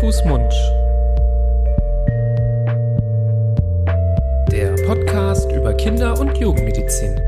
Fuß, Mund. Der Podcast über Kinder- und Jugendmedizin.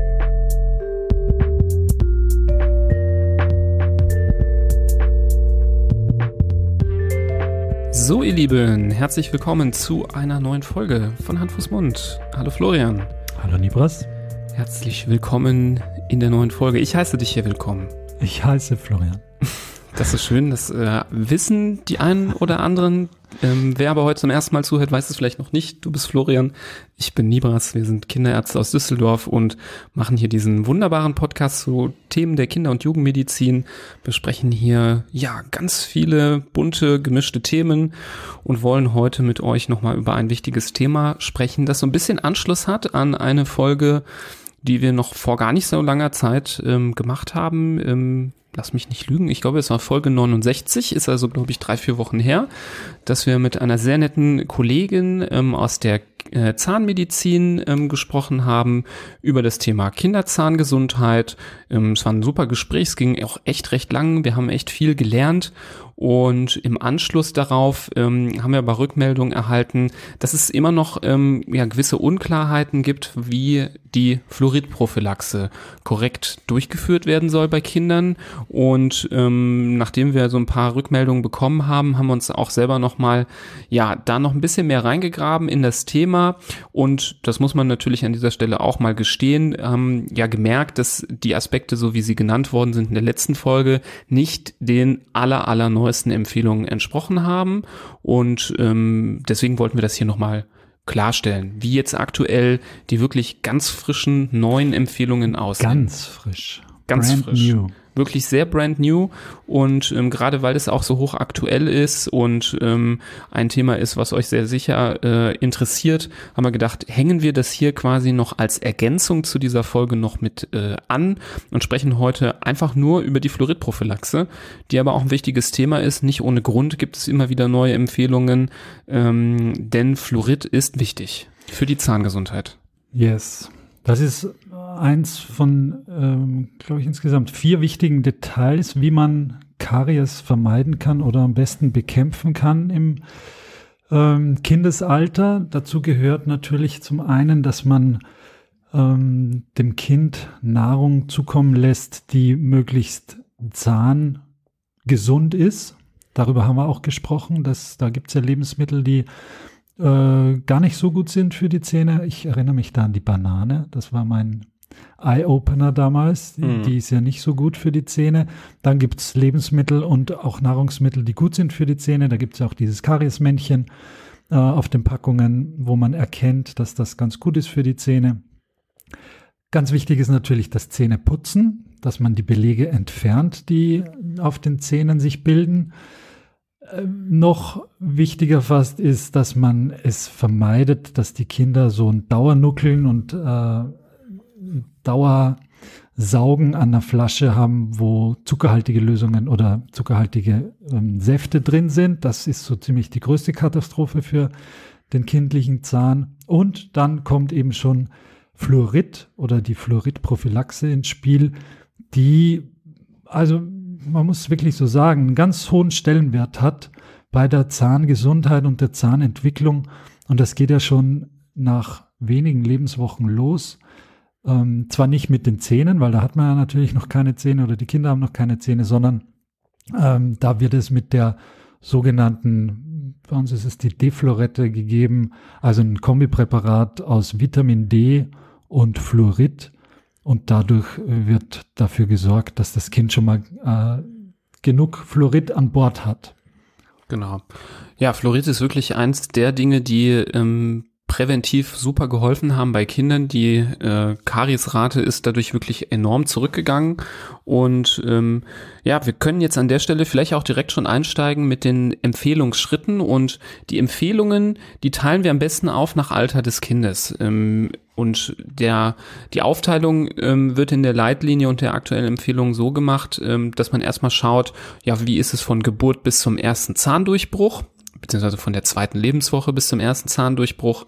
So, ihr Lieben, herzlich willkommen zu einer neuen Folge von Hand, Fuß, Mund. Hallo Florian. Hallo Nibras. Herzlich willkommen in der neuen Folge. Ich heiße dich hier willkommen. Ich heiße Florian. Das ist schön, das äh, wissen die einen oder anderen. Ähm, wer aber heute zum ersten Mal zuhört, weiß es vielleicht noch nicht. Du bist Florian, ich bin Nibras, wir sind Kinderärzte aus Düsseldorf und machen hier diesen wunderbaren Podcast zu Themen der Kinder- und Jugendmedizin, besprechen hier ja ganz viele bunte, gemischte Themen und wollen heute mit euch nochmal über ein wichtiges Thema sprechen, das so ein bisschen Anschluss hat an eine Folge, die wir noch vor gar nicht so langer Zeit ähm, gemacht haben. Ähm, lass mich nicht lügen, ich glaube, es war Folge 69, ist also, glaube ich, drei, vier Wochen her, dass wir mit einer sehr netten Kollegin ähm, aus der äh, Zahnmedizin ähm, gesprochen haben über das Thema Kinderzahngesundheit. Ähm, es war ein super Gespräch, es ging auch echt recht lang, wir haben echt viel gelernt und im Anschluss darauf ähm, haben wir aber Rückmeldungen erhalten, dass es immer noch ähm, ja, gewisse Unklarheiten gibt, wie die Fluoridprophylaxe korrekt durchgeführt werden soll bei Kindern. Und ähm, nachdem wir so ein paar Rückmeldungen bekommen haben, haben wir uns auch selber nochmal, ja, da noch ein bisschen mehr reingegraben in das Thema. Und das muss man natürlich an dieser Stelle auch mal gestehen, haben ja gemerkt, dass die Aspekte, so wie sie genannt worden sind in der letzten Folge, nicht den aller, aller neuesten Empfehlungen entsprochen haben. Und ähm, deswegen wollten wir das hier nochmal klarstellen, wie jetzt aktuell die wirklich ganz frischen neuen Empfehlungen aussehen. Ganz frisch. Ganz Brand frisch. New. Wirklich sehr brand new und ähm, gerade weil es auch so hoch aktuell ist und ähm, ein Thema ist, was euch sehr sicher äh, interessiert, haben wir gedacht, hängen wir das hier quasi noch als Ergänzung zu dieser Folge noch mit äh, an und sprechen heute einfach nur über die Fluoridprophylaxe, die aber auch ein wichtiges Thema ist. Nicht ohne Grund gibt es immer wieder neue Empfehlungen, ähm, denn Fluorid ist wichtig für die Zahngesundheit. Yes. Das ist eins von, ähm, glaube ich, insgesamt vier wichtigen Details, wie man Karies vermeiden kann oder am besten bekämpfen kann im ähm, Kindesalter. Dazu gehört natürlich zum einen, dass man ähm, dem Kind Nahrung zukommen lässt, die möglichst zahngesund ist. Darüber haben wir auch gesprochen, dass da gibt es ja Lebensmittel, die äh, gar nicht so gut sind für die Zähne. Ich erinnere mich da an die Banane. Das war mein Eye-Opener damals. Mhm. Die ist ja nicht so gut für die Zähne. Dann gibt es Lebensmittel und auch Nahrungsmittel, die gut sind für die Zähne. Da gibt es auch dieses Kariesmännchen äh, auf den Packungen, wo man erkennt, dass das ganz gut ist für die Zähne. Ganz wichtig ist natürlich das Zähneputzen, dass man die Belege entfernt, die auf den Zähnen sich bilden. Ähm, noch wichtiger fast ist, dass man es vermeidet, dass die Kinder so ein Dauernuckeln und äh, Dauersaugen an der Flasche haben, wo zuckerhaltige Lösungen oder zuckerhaltige ähm, Säfte drin sind. Das ist so ziemlich die größte Katastrophe für den kindlichen Zahn. Und dann kommt eben schon Fluorid oder die Fluoridprophylaxe ins Spiel, die also man muss wirklich so sagen, einen ganz hohen Stellenwert hat bei der Zahngesundheit und der Zahnentwicklung. Und das geht ja schon nach wenigen Lebenswochen los. Ähm, zwar nicht mit den Zähnen, weil da hat man ja natürlich noch keine Zähne oder die Kinder haben noch keine Zähne, sondern ähm, da wird es mit der sogenannten, bei uns ist es die Deflorette gegeben, also ein Kombipräparat aus Vitamin D und Fluorid. Und dadurch wird dafür gesorgt, dass das Kind schon mal äh, genug Fluorid an Bord hat. Genau. Ja, Fluorid ist wirklich eins der Dinge, die ähm, präventiv super geholfen haben bei Kindern. Die äh, Kariesrate ist dadurch wirklich enorm zurückgegangen. Und ähm, ja, wir können jetzt an der Stelle vielleicht auch direkt schon einsteigen mit den Empfehlungsschritten. Und die Empfehlungen, die teilen wir am besten auf nach Alter des Kindes. Ähm, und der, die Aufteilung ähm, wird in der Leitlinie und der aktuellen Empfehlung so gemacht, ähm, dass man erstmal schaut, ja, wie ist es von Geburt bis zum ersten Zahndurchbruch? Beziehungsweise von der zweiten Lebenswoche bis zum ersten Zahndurchbruch.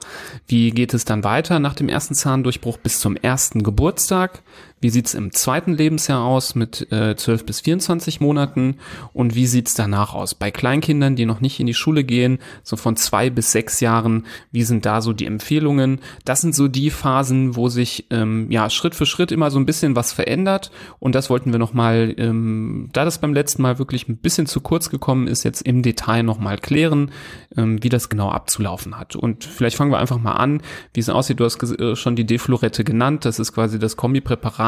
Wie geht es dann weiter nach dem ersten Zahndurchbruch bis zum ersten Geburtstag? Wie sieht's im zweiten Lebensjahr aus mit äh, 12 bis 24 Monaten? Und wie sieht's danach aus? Bei Kleinkindern, die noch nicht in die Schule gehen, so von zwei bis sechs Jahren, wie sind da so die Empfehlungen? Das sind so die Phasen, wo sich ähm, ja Schritt für Schritt immer so ein bisschen was verändert. Und das wollten wir nochmal, ähm, da das beim letzten Mal wirklich ein bisschen zu kurz gekommen ist, jetzt im Detail nochmal klären, ähm, wie das genau abzulaufen hat. Und vielleicht fangen wir einfach mal an, wie es aussieht. Du hast äh, schon die Deflorette genannt. Das ist quasi das Kombipräparat,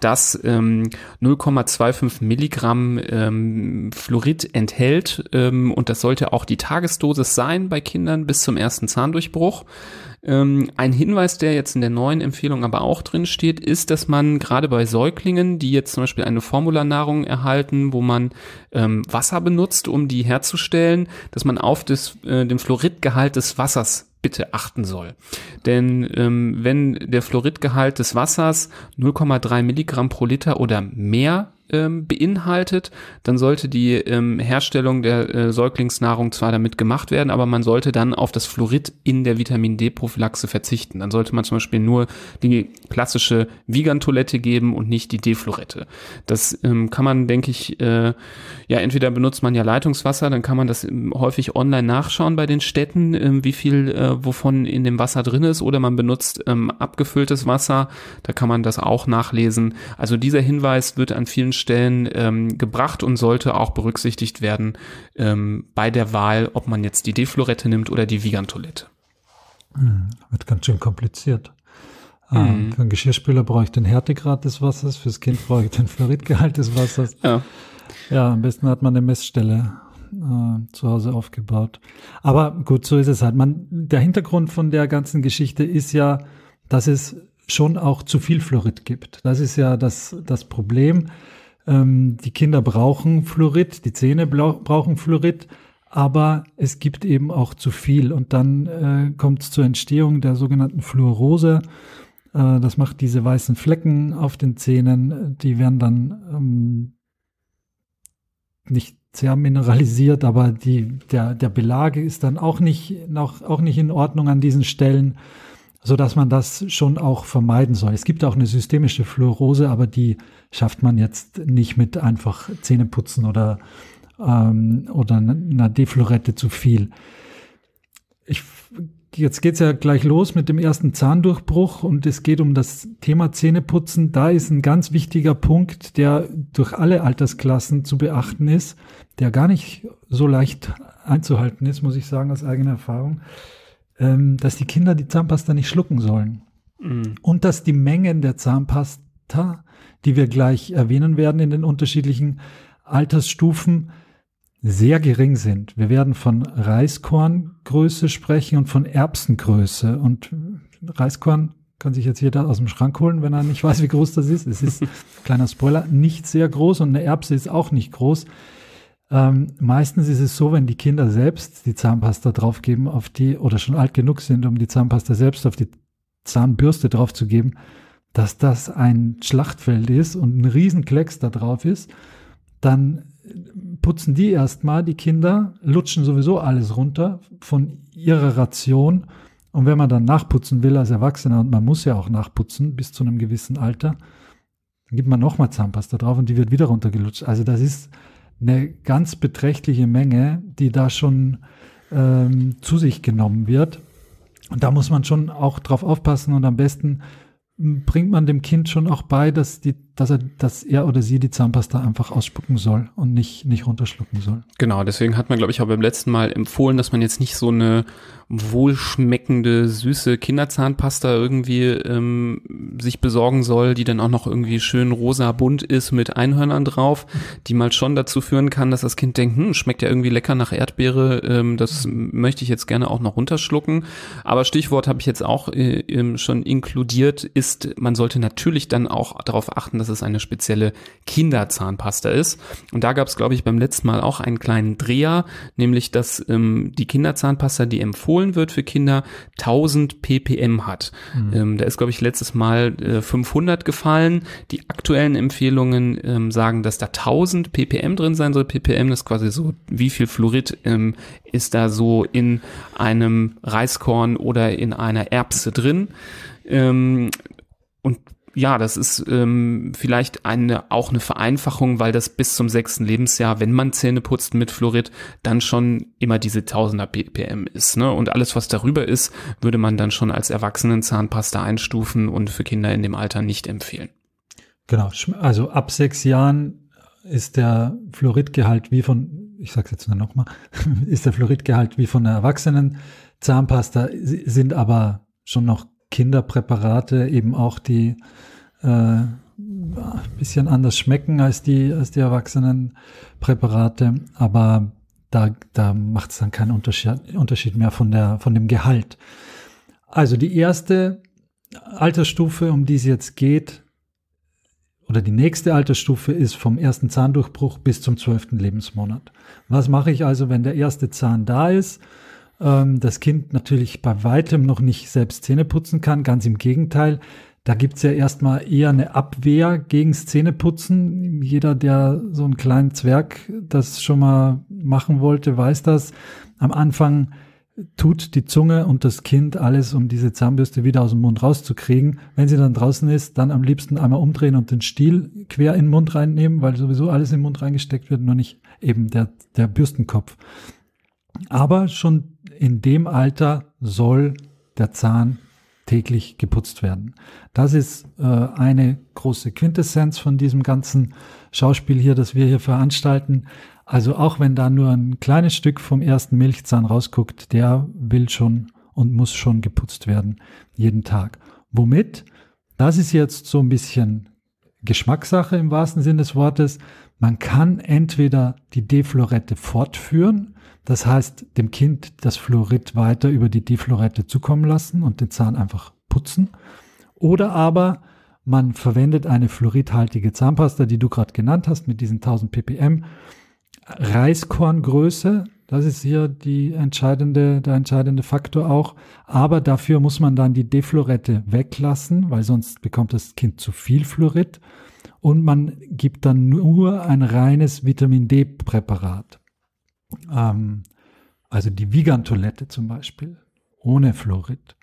das ähm, 0,25 Milligramm ähm, Fluorid enthält. Ähm, und das sollte auch die Tagesdosis sein bei Kindern bis zum ersten Zahndurchbruch. Ähm, ein Hinweis, der jetzt in der neuen Empfehlung aber auch drin steht, ist, dass man gerade bei Säuglingen, die jetzt zum Beispiel eine Formularnahrung erhalten, wo man ähm, Wasser benutzt, um die herzustellen, dass man auf das, äh, den Fluoridgehalt des Wassers bitte achten soll. Denn ähm, wenn der Fluoridgehalt des Wassers 0,3 Milligramm pro Liter oder mehr ähm, beinhaltet, dann sollte die ähm, Herstellung der äh, Säuglingsnahrung zwar damit gemacht werden, aber man sollte dann auf das Fluorid in der Vitamin D-Prophylaxe verzichten. Dann sollte man zum Beispiel nur die klassische Vigan-Toilette geben und nicht die Deflorette. Das ähm, kann man, denke ich, äh, ja, entweder benutzt man ja Leitungswasser, dann kann man das ähm, häufig online nachschauen bei den Städten, äh, wie viel äh, wovon in dem Wasser drin ist, oder man benutzt ähm, abgefülltes Wasser, da kann man das auch nachlesen. Also dieser Hinweis wird an vielen Stellen ähm, gebracht und sollte auch berücksichtigt werden ähm, bei der Wahl, ob man jetzt die Deflorette nimmt oder die Vigan-Toilette. Hm, wird ganz schön kompliziert. Mhm. Für einen Geschirrspüler brauche ich den Härtegrad des Wassers, fürs Kind brauche ich den Fluoridgehalt des Wassers. Ja. ja, am besten hat man eine Messstelle äh, zu Hause aufgebaut. Aber gut, so ist es halt. Man, der Hintergrund von der ganzen Geschichte ist ja, dass es schon auch zu viel Fluorid gibt. Das ist ja das, das Problem. Ähm, die Kinder brauchen Fluorid, die Zähne brauchen Fluorid, aber es gibt eben auch zu viel und dann äh, kommt es zur Entstehung der sogenannten Fluorose. Äh, das macht diese weißen Flecken auf den Zähnen, die werden dann ähm, nicht sehr mineralisiert, aber die, der, der Belag ist dann auch nicht, noch, auch nicht in Ordnung an diesen Stellen so dass man das schon auch vermeiden soll. Es gibt auch eine systemische Fluorose, aber die schafft man jetzt nicht mit einfach Zähneputzen oder, ähm, oder einer Deflorette zu viel. Ich, jetzt geht's ja gleich los mit dem ersten Zahndurchbruch und es geht um das Thema Zähneputzen. Da ist ein ganz wichtiger Punkt, der durch alle Altersklassen zu beachten ist, der gar nicht so leicht einzuhalten ist, muss ich sagen, aus eigener Erfahrung ähm, dass die Kinder die Zahnpasta nicht schlucken sollen. Mhm. Und dass die Mengen der Zahnpasta, die wir gleich erwähnen werden in den unterschiedlichen Altersstufen, sehr gering sind. Wir werden von Reiskorngröße sprechen und von Erbsengröße. Und Reiskorn kann sich jetzt jeder aus dem Schrank holen, wenn er nicht weiß, wie groß das ist. Es ist, kleiner Spoiler, nicht sehr groß und eine Erbse ist auch nicht groß. Ähm, meistens ist es so, wenn die Kinder selbst die Zahnpasta draufgeben auf die oder schon alt genug sind, um die Zahnpasta selbst auf die Zahnbürste draufzugeben, dass das ein Schlachtfeld ist und ein Riesenklecks da drauf ist, dann putzen die erstmal, die Kinder, lutschen sowieso alles runter von ihrer Ration. Und wenn man dann nachputzen will als Erwachsener, und man muss ja auch nachputzen bis zu einem gewissen Alter, dann gibt man nochmal Zahnpasta drauf und die wird wieder runtergelutscht. Also das ist, eine ganz beträchtliche Menge, die da schon ähm, zu sich genommen wird. Und da muss man schon auch drauf aufpassen und am besten bringt man dem Kind schon auch bei, dass, die, dass, er, dass er oder sie die Zahnpasta einfach ausspucken soll und nicht, nicht runterschlucken soll. Genau, deswegen hat man, glaube ich, auch beim letzten Mal empfohlen, dass man jetzt nicht so eine wohlschmeckende, süße Kinderzahnpasta irgendwie ähm, sich besorgen soll, die dann auch noch irgendwie schön rosa bunt ist mit Einhörnern drauf, die mal schon dazu führen kann, dass das Kind denkt, hm, schmeckt ja irgendwie lecker nach Erdbeere, ähm, das möchte ich jetzt gerne auch noch runterschlucken. Aber Stichwort habe ich jetzt auch äh, schon inkludiert, ist, man sollte natürlich dann auch darauf achten, dass es eine spezielle Kinderzahnpasta ist. Und da gab es, glaube ich, beim letzten Mal auch einen kleinen Dreher, nämlich dass ähm, die Kinderzahnpasta, die empfohlen empfohlen wird für Kinder, 1000 ppm hat. Mhm. Ähm, da ist, glaube ich, letztes Mal äh, 500 gefallen. Die aktuellen Empfehlungen ähm, sagen, dass da 1000 ppm drin sein soll. ppm ist quasi so, wie viel Fluorid ähm, ist da so in einem Reiskorn oder in einer Erbse drin. Ähm, und ja, das ist ähm, vielleicht eine auch eine Vereinfachung, weil das bis zum sechsten Lebensjahr, wenn man Zähne putzt mit Fluorid, dann schon immer diese Tausender ppm ist. Ne? Und alles, was darüber ist, würde man dann schon als Erwachsenenzahnpasta einstufen und für Kinder in dem Alter nicht empfehlen. Genau, also ab sechs Jahren ist der Fluoridgehalt wie von, ich sage jetzt nur nochmal, ist der Fluoridgehalt wie von der Erwachsenenzahnpasta, sind aber schon noch Kinderpräparate eben auch die äh, bisschen anders schmecken als die, als die Erwachsenenpräparate, aber da, da macht es dann keinen Unterschied, Unterschied mehr von, der, von dem Gehalt. Also die erste Altersstufe, um die es jetzt geht, oder die nächste Altersstufe ist vom ersten Zahndurchbruch bis zum zwölften Lebensmonat. Was mache ich also, wenn der erste Zahn da ist? Ähm, das Kind natürlich bei weitem noch nicht selbst Zähne putzen kann. Ganz im Gegenteil. Da gibt's ja erstmal eher eine Abwehr gegen Zähneputzen. Jeder, der so einen kleinen Zwerg das schon mal machen wollte, weiß das. Am Anfang tut die Zunge und das Kind alles, um diese Zahnbürste wieder aus dem Mund rauszukriegen. Wenn sie dann draußen ist, dann am liebsten einmal umdrehen und den Stiel quer in den Mund reinnehmen, weil sowieso alles im Mund reingesteckt wird, nur nicht eben der, der Bürstenkopf. Aber schon in dem Alter soll der Zahn täglich geputzt werden. Das ist äh, eine große Quintessenz von diesem ganzen Schauspiel hier, das wir hier veranstalten. Also auch wenn da nur ein kleines Stück vom ersten Milchzahn rausguckt, der will schon und muss schon geputzt werden, jeden Tag. Womit? Das ist jetzt so ein bisschen Geschmackssache im wahrsten Sinne des Wortes. Man kann entweder die Deflorette fortführen, das heißt, dem Kind das Fluorid weiter über die Deflorette zukommen lassen und den Zahn einfach putzen. Oder aber man verwendet eine fluoridhaltige Zahnpasta, die du gerade genannt hast, mit diesen 1000 ppm. Reiskorngröße, das ist hier die entscheidende, der entscheidende Faktor auch. Aber dafür muss man dann die Deflorette weglassen, weil sonst bekommt das Kind zu viel Fluorid. Und man gibt dann nur ein reines Vitamin D-Präparat. Ähm, also die Vigan-Toilette zum Beispiel, ohne Fluorid.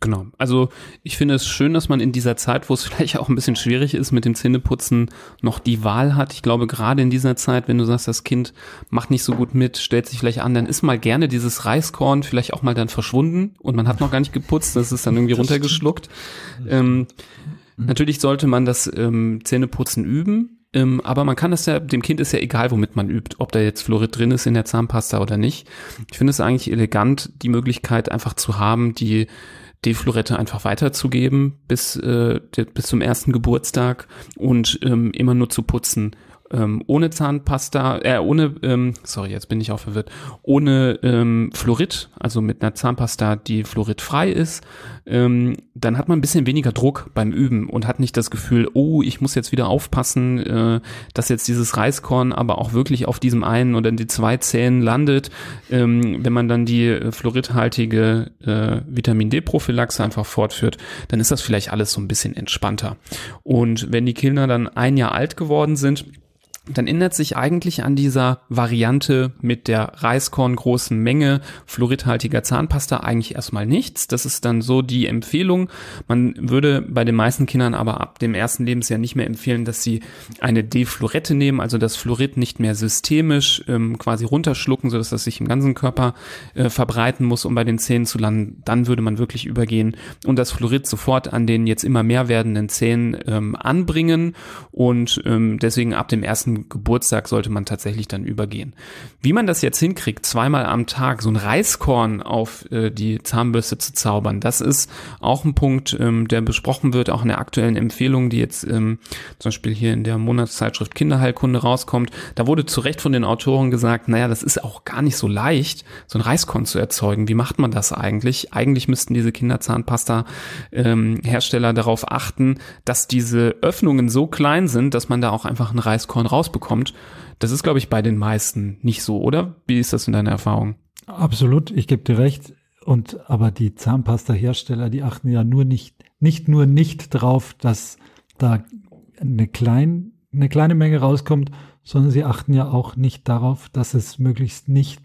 Genau. Also ich finde es schön, dass man in dieser Zeit, wo es vielleicht auch ein bisschen schwierig ist mit dem Zähneputzen, noch die Wahl hat. Ich glaube, gerade in dieser Zeit, wenn du sagst, das Kind macht nicht so gut mit, stellt sich vielleicht an, dann ist mal gerne dieses Reiskorn vielleicht auch mal dann verschwunden und man hat noch gar nicht geputzt, das ist dann irgendwie runtergeschluckt. Ähm, natürlich sollte man das ähm, Zähneputzen üben. Ähm, aber man kann das ja, dem Kind ist ja egal, womit man übt, ob da jetzt Fluorid drin ist in der Zahnpasta oder nicht. Ich finde es eigentlich elegant, die Möglichkeit einfach zu haben, die Deflorette einfach weiterzugeben bis, äh, bis zum ersten Geburtstag und ähm, immer nur zu putzen ähm, ohne Zahnpasta, äh, ohne, ähm, sorry, jetzt bin ich auch verwirrt, ohne ähm, Fluorid, also mit einer Zahnpasta, die fluoridfrei ist, ähm, dann hat man ein bisschen weniger Druck beim Üben und hat nicht das Gefühl, oh, ich muss jetzt wieder aufpassen, äh, dass jetzt dieses Reiskorn aber auch wirklich auf diesem einen oder die zwei Zähnen landet. Ähm, wenn man dann die äh, fluoridhaltige äh, Vitamin D-Prophylaxe einfach fortführt, dann ist das vielleicht alles so ein bisschen entspannter. Und wenn die Kinder dann ein Jahr alt geworden sind, dann ändert sich eigentlich an dieser Variante mit der Reiskorn großen Menge fluoridhaltiger Zahnpasta eigentlich erstmal nichts. Das ist dann so die Empfehlung. Man würde bei den meisten Kindern aber ab dem ersten Lebensjahr nicht mehr empfehlen, dass sie eine Defluorette nehmen, also das Fluorid nicht mehr systemisch ähm, quasi runterschlucken, sodass das sich im ganzen Körper äh, verbreiten muss, um bei den Zähnen zu landen. Dann würde man wirklich übergehen und das Fluorid sofort an den jetzt immer mehr werdenden Zähnen ähm, anbringen und ähm, deswegen ab dem ersten Geburtstag sollte man tatsächlich dann übergehen. Wie man das jetzt hinkriegt, zweimal am Tag so ein Reiskorn auf äh, die Zahnbürste zu zaubern, das ist auch ein Punkt, ähm, der besprochen wird, auch in der aktuellen Empfehlung, die jetzt ähm, zum Beispiel hier in der Monatszeitschrift Kinderheilkunde rauskommt. Da wurde zu Recht von den Autoren gesagt, naja, das ist auch gar nicht so leicht, so ein Reiskorn zu erzeugen. Wie macht man das eigentlich? Eigentlich müssten diese Kinderzahnpasta-Hersteller ähm, darauf achten, dass diese Öffnungen so klein sind, dass man da auch einfach ein Reiskorn raus rausbekommt. Das ist, glaube ich, bei den meisten nicht so, oder? Wie ist das in deiner Erfahrung? Absolut, ich gebe dir recht. Und aber die Zahnpasta-Hersteller, die achten ja nur nicht, nicht nur nicht drauf, dass da eine, klein, eine kleine Menge rauskommt, sondern sie achten ja auch nicht darauf, dass es möglichst nicht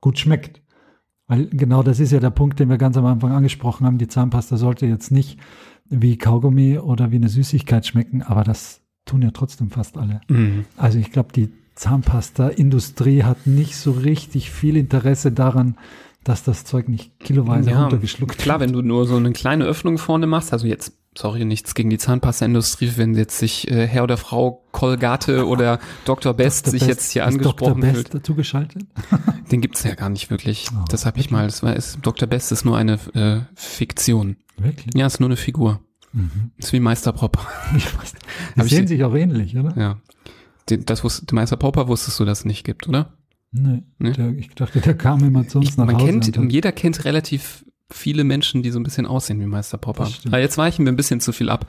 gut schmeckt. Weil genau das ist ja der Punkt, den wir ganz am Anfang angesprochen haben. Die Zahnpasta sollte jetzt nicht wie Kaugummi oder wie eine Süßigkeit schmecken, aber das tun ja trotzdem fast alle. Mhm. Also ich glaube, die Zahnpasta-Industrie hat nicht so richtig viel Interesse daran, dass das Zeug nicht kiloweise Ja, runtergeschluckt Klar, wenn du nur so eine kleine Öffnung vorne machst, also jetzt, sorry, nichts gegen die Zahnpasta-Industrie, wenn jetzt sich äh, Herr oder Frau Colgate oder Dr. Best Dr. sich Best- jetzt hier ist angesprochen Dr. Best dazu geschaltet? Den gibt's ja gar nicht wirklich. Oh, das habe ich mal, das war, ist, Dr. Best ist nur eine äh, Fiktion. Wirklich? Ja, ist nur eine Figur. Mhm. Ist wie Meister Popper. Die sehen sich auch ähnlich, oder? Ja. Den, das wusste, Meister Popper wusstest du, dass es nicht gibt, oder? Nee. Nee. Der, ich dachte, der kam immer zu uns Ich, nach man Hause. kennt, jeder kennt relativ viele Menschen, die so ein bisschen aussehen wie Meister Popper. Aber jetzt weichen wir ein bisschen zu viel ab.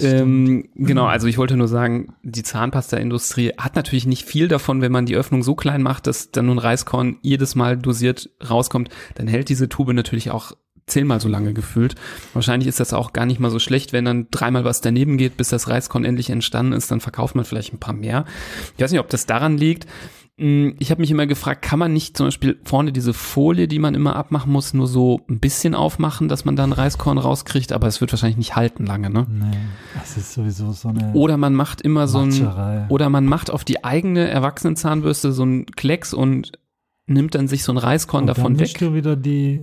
Ähm, genau, also ich wollte nur sagen, die Zahnpasta-Industrie hat natürlich nicht viel davon, wenn man die Öffnung so klein macht, dass dann nur ein Reiskorn jedes Mal dosiert rauskommt, dann hält diese Tube natürlich auch zehnmal so lange gefüllt. Wahrscheinlich ist das auch gar nicht mal so schlecht, wenn dann dreimal was daneben geht, bis das Reiskorn endlich entstanden ist, dann verkauft man vielleicht ein paar mehr. Ich weiß nicht, ob das daran liegt. Hm, Ich habe mich immer gefragt, kann man nicht zum Beispiel vorne diese Folie, die man immer abmachen muss, nur so ein bisschen aufmachen, dass man dann Reiskorn rauskriegt, aber es wird wahrscheinlich nicht halten lange, ne? nee, das ist sowieso so eine Oder man macht immer so ein, Matscherei. oder man macht auf die eigene Erwachsenenzahnbürste so einen Klecks und nimmt dann sich so ein Reiskorn Und davon dann weg. du wieder die,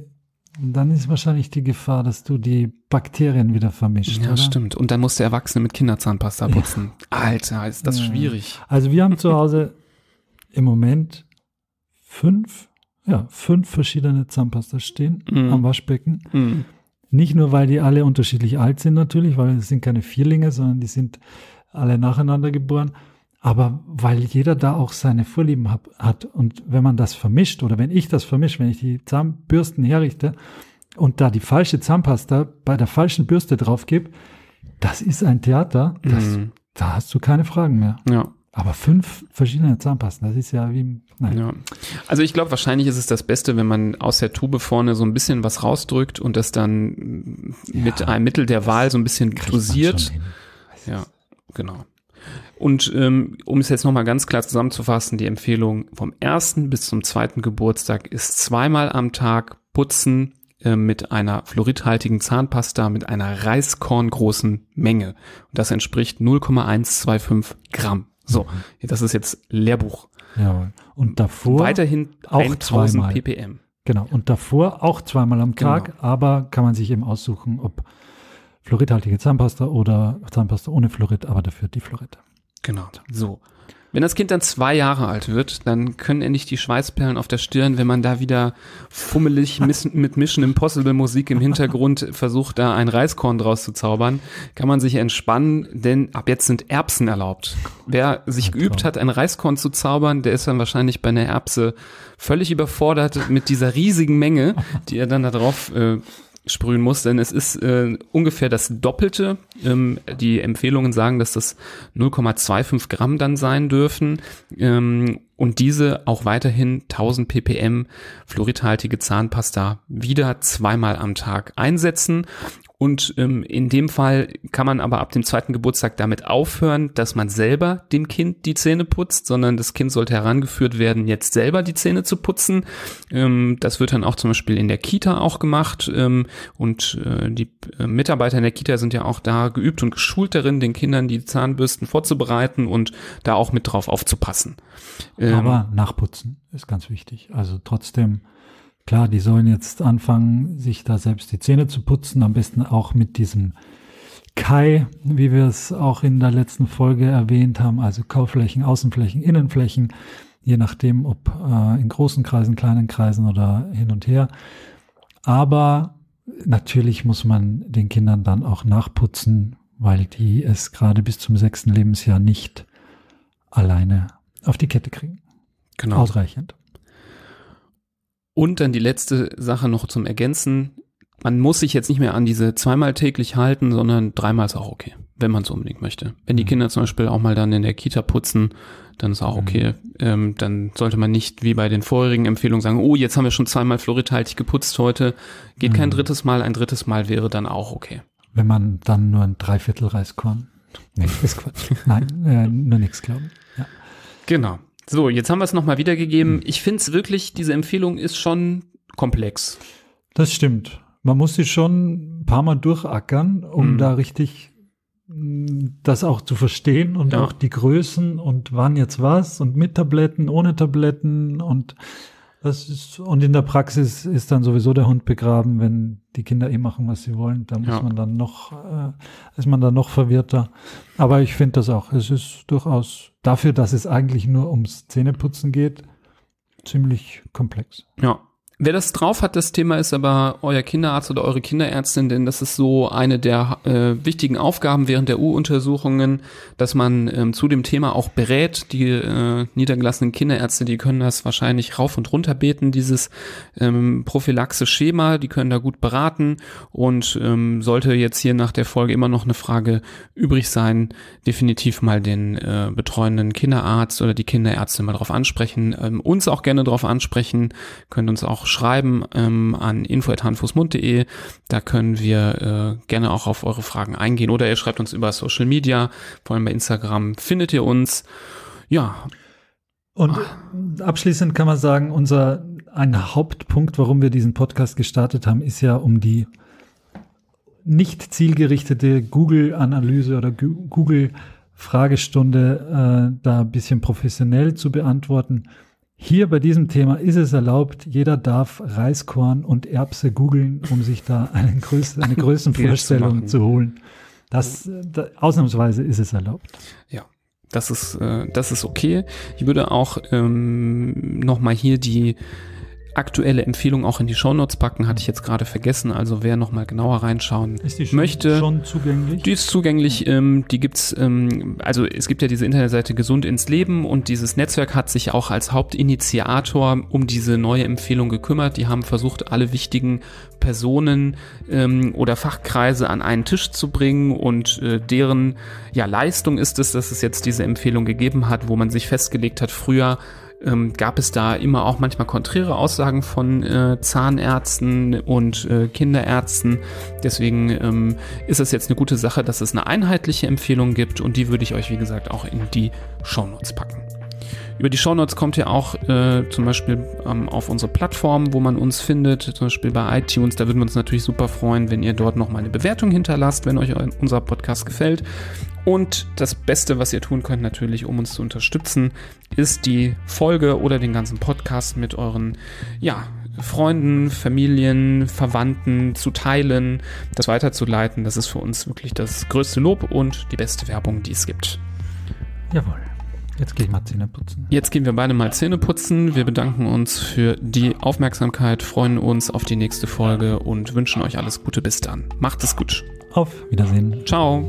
dann ist wahrscheinlich die Gefahr, dass du die Bakterien wieder vermischt. Ja, oder? stimmt. Und dann muss der Erwachsene mit Kinderzahnpasta Ja. putzen. Alter, ist das Ja. schwierig. Also wir haben zu Hause im Moment fünf, ja, fünf verschiedene Zahnpasta stehen Mhm. am Waschbecken. Hm. Nicht nur, weil die alle unterschiedlich alt sind natürlich, weil es sind keine Vierlinge, sondern die sind alle nacheinander geboren. Aber weil jeder da auch seine Vorlieben hab, hat. Und wenn man das vermischt oder wenn ich das vermische, wenn ich die Zahnbürsten herrichte und da die falsche Zahnpasta bei der falschen Bürste drauf gebe, das ist ein Theater. Das, Mhm. Da hast du keine Fragen mehr. Ja, Aber fünf verschiedene Zahnpasten, das ist ja wie, nein. ja. Also ich glaube, wahrscheinlich ist es das Beste, wenn man aus der Tube vorne so ein bisschen was rausdrückt und das dann mm, mit Ja, einem Mittel der Wahl so ein bisschen dosiert. Ja, genau. Und ähm, um es jetzt nochmal ganz klar zusammenzufassen, die Empfehlung vom ersten bis zum zweiten Geburtstag ist zweimal am Tag putzen äh, mit einer fluoridhaltigen Zahnpasta mit einer Reiskorngroßen Menge. Und das entspricht 0,125 Gramm. So, das ist jetzt Lehrbuch. Jawohl. Und davor, Weiterhin auch 1000 zweimal. ppm. genau, und davor auch zweimal am Tag, Genau. aber kann man sich eben aussuchen, ob fluoridhaltige Zahnpasta oder Zahnpasta ohne Fluorid, aber dafür die Fluorid. Genau. So. Wenn das Kind dann zwei Jahre alt wird, dann können endlich die Schweißperlen auf der Stirn, wenn man da wieder fummelig mit Mission Impossible Musik im Hintergrund versucht, da ein Reiskorn draus zu zaubern, kann man sich entspannen, denn ab jetzt sind Erbsen erlaubt. Wer sich geübt hat, ein Reiskorn zu zaubern, der ist dann wahrscheinlich bei einer Erbse völlig überfordert mit dieser riesigen Menge, die er dann da drauf äh, sprühen muss, denn es ist äh, ungefähr das Doppelte. Ähm, die Empfehlungen sagen, dass das 0,25 Gramm dann sein dürfen ähm, und diese auch weiterhin 1000 ppm fluoridhaltige Zahnpasta wieder zweimal am Tag einsetzen. Und ähm, in dem Fall kann man aber ab dem zweiten Geburtstag damit aufhören, dass man selber dem Kind die Zähne putzt, sondern das Kind sollte herangeführt werden, jetzt selber die Zähne zu putzen. Ähm, das wird dann auch zum Beispiel in der Kita auch gemacht. Ähm, und äh, die äh, Mitarbeiter in der Kita sind ja auch da geübt und geschult darin, den Kindern die Zahnbürsten vorzubereiten und da auch mit drauf aufzupassen. Ähm, Aber nachputzen ist ganz wichtig. Also trotzdem, klar, die sollen jetzt anfangen, sich da selbst die Zähne zu putzen, am besten auch mit diesem Kai, wie wir es auch in der letzten Folge erwähnt haben, also Kauflächen, Außenflächen, Innenflächen, je nachdem, ob äh, in großen Kreisen, kleinen Kreisen oder hin und her. Aber natürlich muss man den Kindern dann auch nachputzen, weil die es gerade bis zum sechsten Lebensjahr nicht alleine auf die Kette kriegen. genau. Ausreichend. Und dann die letzte Sache noch zum Ergänzen. Man muss sich jetzt nicht mehr an diese zweimal täglich halten, sondern dreimal ist auch okay, wenn man es unbedingt möchte. Wenn die Mhm. Kinder zum Beispiel auch mal dann in der Kita putzen, dann ist auch Mhm. okay. Ähm, dann sollte man nicht wie bei den vorherigen Empfehlungen sagen, oh, jetzt haben wir schon zweimal fluoridhaltig geputzt heute, geht kein Mhm. drittes Mal, ein drittes Mal wäre dann auch okay. Wenn man dann nur ein Dreiviertel Reiskorn. Nee, ist Quatsch. Nein, äh, nur nichts glauben. Ja. Genau. So, jetzt haben wir es nochmal wiedergegeben. Ich finde es wirklich, diese Empfehlung ist schon komplex. Das stimmt. man muss sie schon ein paar Mal durchackern, um mhm. da richtig mm, das auch zu verstehen und ja. auch die Größen und wann jetzt was und mit Tabletten, ohne Tabletten und das ist, und in der Praxis ist dann sowieso der Hund begraben, wenn die Kinder eh machen, was sie wollen. Da muss ja. man dann noch, äh, ist man dann noch verwirrter. Aber ich finde das auch. Es ist durchaus dafür, dass es eigentlich nur ums Zähneputzen geht, ziemlich komplex. Ja. Wer das drauf hat, das Thema ist aber euer Kinderarzt oder eure Kinderärztin, denn das ist so eine der äh, wichtigen Aufgaben während der U-Untersuchungen, dass man ähm, zu dem Thema auch berät. Die äh, niedergelassenen Kinderärzte, die können das wahrscheinlich rauf und runter beten, dieses ähm, Prophylaxe-Schema, die können da gut beraten. Und ähm, sollte jetzt hier nach der Folge immer noch eine Frage übrig sein, definitiv mal den äh, betreuenden Kinderarzt oder die Kinderärzte mal drauf ansprechen, ähm, uns auch gerne drauf ansprechen, können uns auch schreiben ähm, an info.handfußmund.de. Da können wir äh, gerne auch auf eure Fragen eingehen. Oder ihr schreibt uns über Social Media, vor allem bei Instagram findet ihr uns. Ja. Und abschließend kann man sagen, unser ein Hauptpunkt, warum wir diesen Podcast gestartet haben, ist ja um die nicht zielgerichtete Google-Analyse oder Google-Fragestunde äh, da ein bisschen professionell zu beantworten. Hier bei diesem Thema ist es erlaubt, jeder darf Reiskorn und Erbse googeln, um sich da eine, Größe, eine Größenvorstellung zu, zu, holen. Das, da, ausnahmsweise ist es erlaubt. Ja. Das ist, äh, das ist okay. Ich würde auch ähm, nochmal hier die aktuelle Empfehlung auch in die Shownotes packen, hatte ich jetzt gerade vergessen. Also wer nochmal genauer reinschauen ist die schon, möchte. schon zugänglich? Die ist zugänglich. Ähm, die gibt's, ähm, also es gibt ja diese Internetseite Gesund ins Leben und dieses Netzwerk hat sich auch als Hauptinitiator um diese neue Empfehlung gekümmert. Die haben versucht, alle wichtigen Personen ähm, oder Fachkreise an einen Tisch zu bringen und äh, deren ja, Leistung ist es, dass es jetzt diese Empfehlung gegeben hat, wo man sich festgelegt hat, früher ähm, gab es da immer auch manchmal konträre Aussagen von äh, Zahnärzten und äh, Kinderärzten. Deswegen ähm, ist es jetzt eine gute Sache, dass es eine einheitliche Empfehlung gibt und die würde ich euch, wie gesagt, auch in die Shownotes packen. Über die Shownotes kommt ihr auch äh, zum Beispiel ähm, auf unsere Plattform, wo man uns findet, zum Beispiel bei iTunes. Da würden wir uns natürlich super freuen, wenn ihr dort nochmal eine Bewertung hinterlasst, wenn euch unser Podcast gefällt. Und das Beste, was ihr tun könnt, natürlich, um uns zu unterstützen, ist die Folge oder den ganzen Podcast mit euren, ja, Freunden, Familien, Verwandten zu teilen, das weiterzuleiten. Das ist für uns wirklich das größte Lob und die beste Werbung, die es gibt. Jawohl. Jetzt gehe ich mal Zähne putzen. Jetzt gehen wir beide mal Zähne putzen. Wir bedanken uns für die Aufmerksamkeit, freuen uns auf die nächste Folge und wünschen euch alles Gute bis dann. Macht es gut. Auf Wiedersehen. Ciao.